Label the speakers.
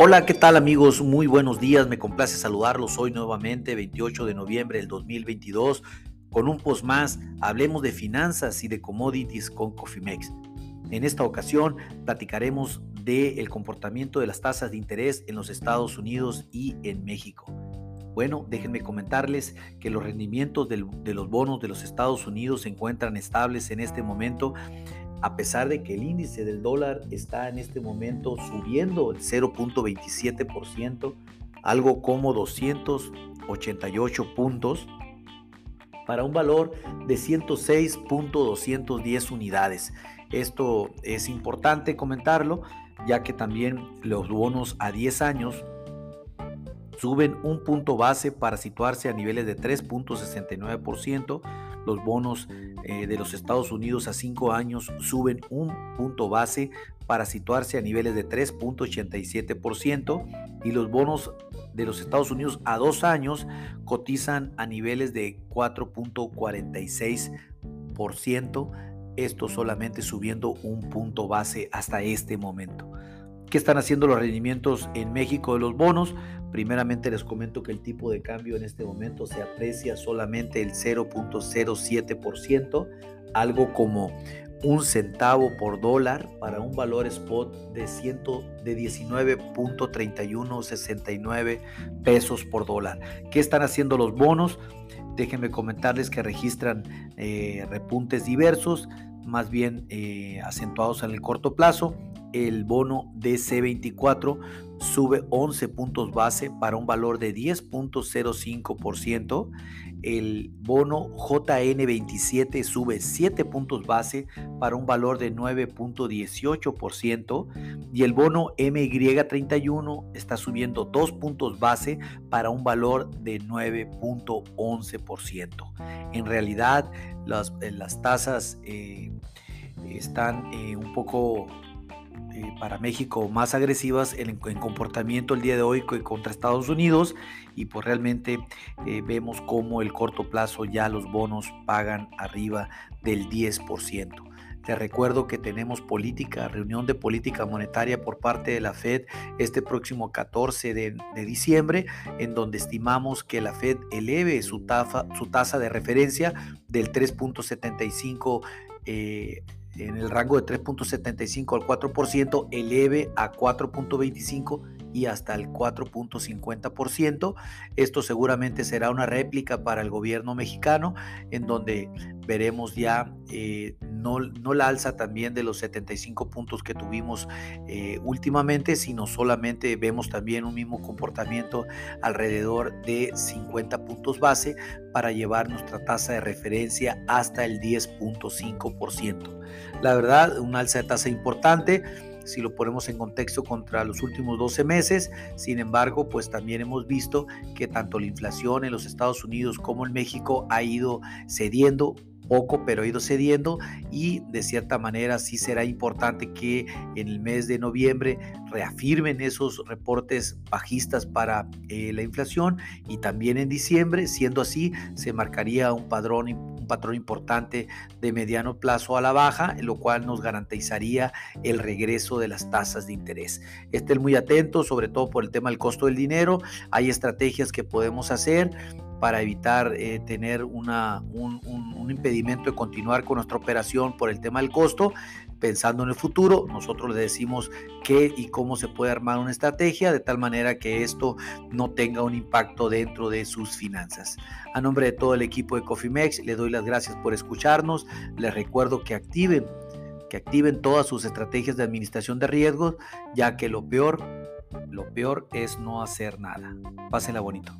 Speaker 1: Hola, ¿qué tal amigos? Muy buenos días, me complace saludarlos hoy nuevamente, 28 de noviembre del 2022, con un post más, hablemos de finanzas y de commodities con Cofimex. En esta ocasión platicaremos del comportamiento de las tasas de interés en los Estados Unidos y en México. Bueno, déjenme comentarles que los rendimientos de los bonos de los Estados Unidos se encuentran estables en este momento a pesar de que el índice del dólar está en este momento subiendo el 0.27%, algo como 288 puntos, para un valor de 106.210 unidades. Esto es importante comentarlo, ya que también los bonos a 10 años suben un punto base para situarse a niveles de 3.69%, los bonos eh, de los Estados Unidos a 5 años suben un punto base para situarse a niveles de 3.87% y los bonos de los Estados Unidos a 2 años cotizan a niveles de 4.46%, esto solamente subiendo un punto base hasta este momento. ¿Qué están haciendo los rendimientos en México de los bonos? Primeramente les comento que el tipo de cambio en este momento se aprecia solamente el 0.07%, algo como un centavo por dólar para un valor spot de, de 19.3169 pesos por dólar. ¿Qué están haciendo los bonos? Déjenme comentarles que registran eh, repuntes diversos, más bien eh, acentuados en el corto plazo el bono DC24 sube 11 puntos base para un valor de 10.05%. El bono JN27 sube 7 puntos base para un valor de 9.18% y el bono MY31 está subiendo 2 puntos base para un valor de 9.11%. En realidad las, las tasas eh, están eh, un poco eh, para México más agresivas en, comportamiento el día de hoy contra Estados Unidos y pues realmente eh, vemos como el corto plazo ya los bonos pagan arriba del 10%. Te recuerdo que tenemos política, reunión de política monetaria por parte de la Fed este próximo 14 de, diciembre, en donde estimamos que la Fed eleve su, tasa de referencia del 3.75 eh, en el rango de 3.75 al 4%, eleve a 4.25 y hasta el 4.50%. Esto seguramente será una réplica para el gobierno mexicano, en donde veremos ya eh, no, no, la alza también de los 75 puntos que tuvimos eh, últimamente, sino solamente vemos también un mismo comportamiento alrededor de 50 puntos base para llevar nuestra tasa de referencia hasta el 10.5%. La verdad, una alza de tasa importante si lo ponemos en contexto contra los últimos 12 meses. Sin embargo, pues también hemos visto que tanto la inflación en los Estados Unidos como en México ha ido cediendo poco, pero ido cediendo y de cierta manera sí será importante que en el mes de noviembre reafirmen esos reportes bajistas para eh, la inflación y también en diciembre, siendo así, se marcaría un padrón un patrón importante de mediano plazo a la baja, lo cual nos garantizaría el regreso de las tasas de interés. Estén muy atentos, sobre todo por el tema del costo del dinero. Hay estrategias que podemos hacer para evitar eh, tener un, impedimento de continuar con nuestra operación por el tema del costo. Pensando en el futuro, nosotros le decimos qué y cómo se puede armar una estrategia de tal manera que esto no tenga un impacto dentro de sus finanzas. A nombre de todo el equipo de Cofimex, le doy las gracias por escucharnos. Les recuerdo que activen, que activen todas sus estrategias de administración de riesgos, ya que lo peor, lo peor es no hacer nada. Pásenla bonito.